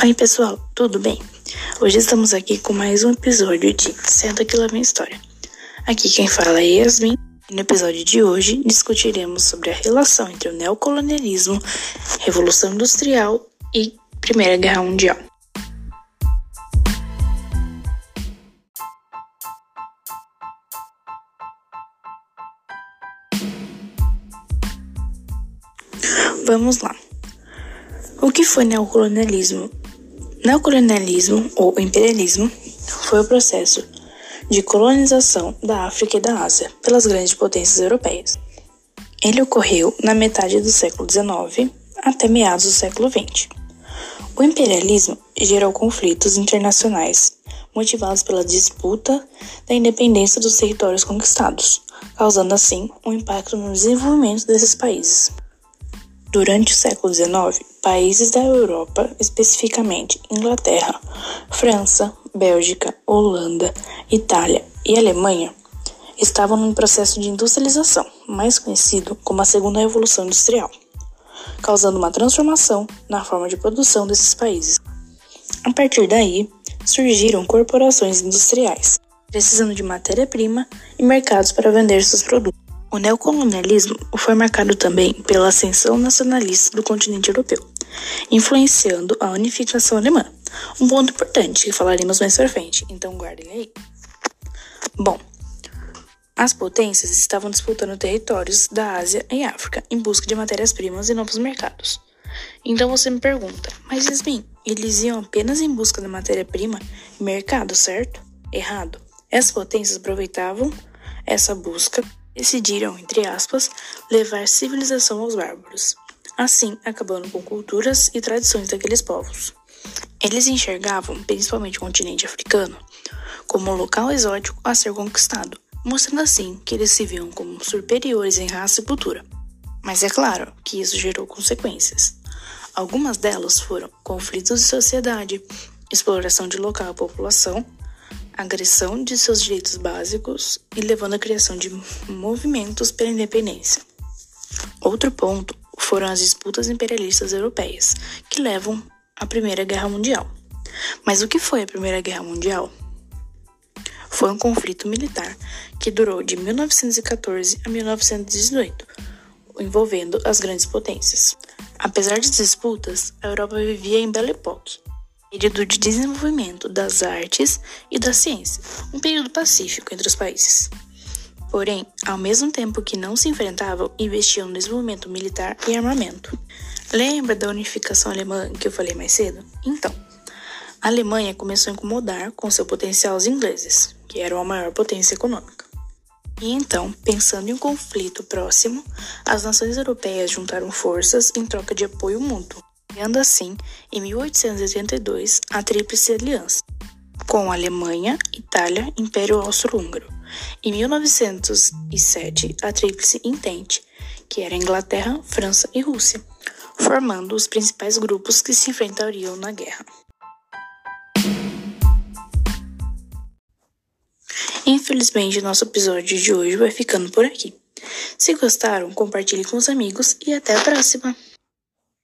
Oi, pessoal, tudo bem? Hoje estamos aqui com mais um episódio de Senta que lá vem história. Aqui quem fala é Yasmin e no episódio de hoje discutiremos sobre a relação entre o neocolonialismo, Revolução Industrial e Primeira Guerra Mundial. Vamos lá. O que foi neocolonialismo? Neocolonialismo ou imperialismo foi o processo de colonização da África e da Ásia pelas grandes potências europeias. Ele ocorreu na metade do século XIX até meados do século XX. O imperialismo gerou conflitos internacionais motivados pela disputa da independência dos territórios conquistados, causando assim um impacto no desenvolvimento desses países. Durante o século XIX, países da Europa, especificamente Inglaterra, França, Bélgica, Holanda, Itália e Alemanha, estavam num processo de industrialização, mais conhecido como a Segunda Revolução Industrial, causando uma transformação na forma de produção desses países. A partir daí, surgiram corporações industriais, precisando de matéria-prima e mercados para vender seus produtos. O neocolonialismo foi marcado também pela ascensão nacionalista do continente europeu, influenciando a unificação alemã. Um ponto importante que falaremos mais para frente, então guardem aí. Bom, as potências estavam disputando territórios da Ásia e África em busca de matérias-primas e novos mercados. Então você me pergunta, mas Yasmin, eles iam apenas em busca da matéria-prima e mercado, certo? Errado. Essas potências aproveitavam essa busca decidiram, entre aspas, levar civilização aos bárbaros, assim acabando com culturas e tradições daqueles povos. Eles enxergavam, principalmente o continente africano, como um local exótico a ser conquistado, mostrando assim que eles se viam como superiores em raça e cultura. Mas é claro que isso gerou consequências. Algumas delas foram conflitos de sociedade, exploração de local à população agressão de seus direitos básicos e levando à criação de movimentos pela independência. Outro ponto foram as disputas imperialistas europeias, que levam à Primeira Guerra Mundial. Mas o que foi a Primeira Guerra Mundial? Foi um conflito militar que durou de 1914 a 1918, envolvendo as grandes potências. Apesar de disputas, a Europa vivia em Belle Époque, período de desenvolvimento das artes e da ciência, um período pacífico entre os países. Porém, ao mesmo tempo que não se enfrentavam, investiam no desenvolvimento militar e armamento. Lembra da unificação alemã que eu falei mais cedo? Então, a Alemanha começou a incomodar com seu potencial os ingleses, que eram a maior potência econômica. E então, pensando em um conflito próximo, as nações europeias juntaram forças em troca de apoio mútuo criando assim, em 1882, a Tríplice Aliança, com Alemanha, Itália e Império Austro-Húngaro. Em 1907, a Tríplice Entente, que era Inglaterra, França e Rússia, formando os principais grupos que se enfrentariam na guerra. Infelizmente, nosso episódio de hoje vai ficando por aqui. Se gostaram, compartilhe com os amigos e até a próxima!